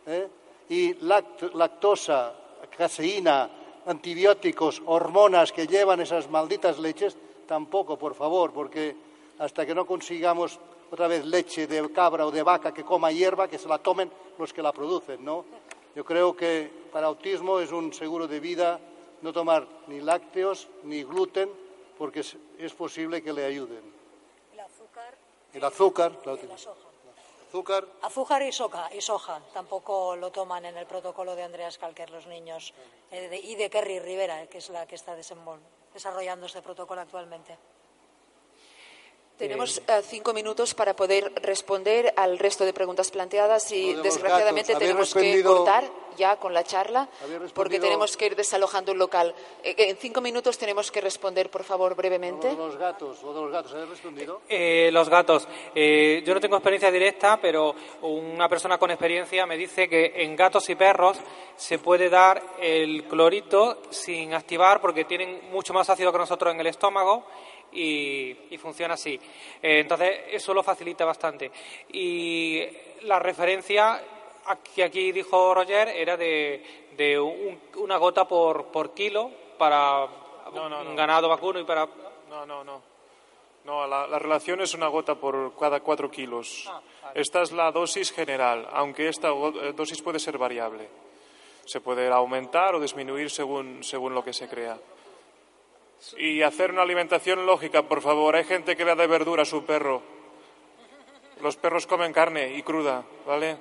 ¿eh? Y lact lactosa, caseína, antibióticos, hormonas que llevan esas malditas leches, tampoco, por favor, porque hasta que no consigamos otra vez leche de cabra o de vaca que coma hierba, que se la tomen los que la producen, ¿no? Yo creo que para autismo es un seguro de vida no tomar ni lácteos ni gluten, porque es, es posible que le ayuden. El azúcar. El azúcar, la, la soja. Azúcar. Azúcar y soja, y soja. Tampoco lo toman en el protocolo de Andreas Calquer los niños eh, de, y de Kerry Rivera, que es la que está desarrollando este protocolo actualmente. Tenemos uh, cinco minutos para poder responder al resto de preguntas planteadas y desgraciadamente tenemos que cortar ya con la charla porque tenemos que ir desalojando el local. Eh, en cinco minutos tenemos que responder, por favor, brevemente. Lo de los gatos, lo de los gatos, ¿habéis respondido? Eh, los gatos. Eh, yo no tengo experiencia directa, pero una persona con experiencia me dice que en gatos y perros se puede dar el clorito sin activar porque tienen mucho más ácido que nosotros en el estómago y, funciona así. Eh, entonces, eso lo facilita bastante. Y la referencia que aquí dijo Roger era de, una gota por, por kilo para un ganado vacuno y para... No, no, no. No, la, relación es una gota por cada cuatro kilos. Ah, esta es la dosis general, aunque esta eh, dosis puede ser variable. Se puede aumentar o disminuir según, según lo que se crea. Y hacer una alimentación lógica, por favor. Hay gente que le da de verdura a su perro. Los perros comen carne y cruda, ¿vale?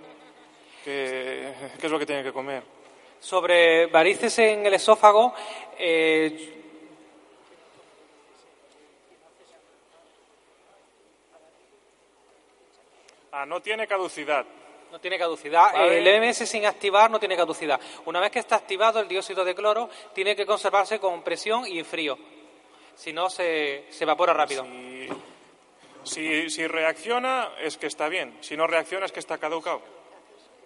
¿Qué, es lo que tienen que comer? Sobre varices en el esófago, eh, Ah, no tiene caducidad. No tiene caducidad. El EMS sin activar no tiene caducidad. Una vez que está activado el dióxido de cloro, tiene que conservarse con presión y en frío. Si no, se, evapora rápido. Si, si, reacciona, es que está bien. Si no reacciona, es que está caducado.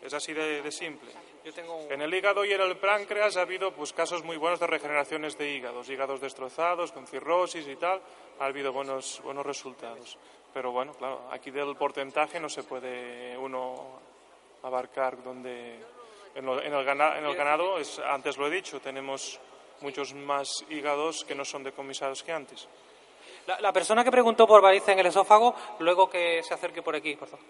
Es así de, simple. En el hígado y en el páncreas ha habido pues, casos muy buenos de regeneraciones de hígados, hígados destrozados, con cirrosis y tal. Ha habido buenos, buenos resultados. Pero bueno, claro, aquí del porcentaje no se puede uno abarcar donde... En, el, ganado, es, antes lo he dicho, tenemos muchos más hígados que no son decomisados que antes. La, persona que preguntó por varices en el esófago, luego que se acerque por aquí, por favor.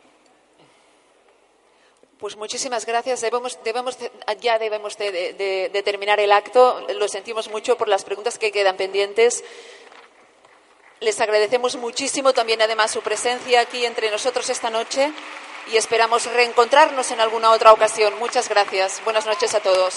Pues muchísimas gracias. Debemos, debemos, ya debemos de, terminar el acto. Lo sentimos mucho por las preguntas que quedan pendientes. Les agradecemos muchísimo también, además, su presencia aquí entre nosotros esta noche y esperamos reencontrarnos en alguna otra ocasión. Muchas gracias. Buenas noches a todos.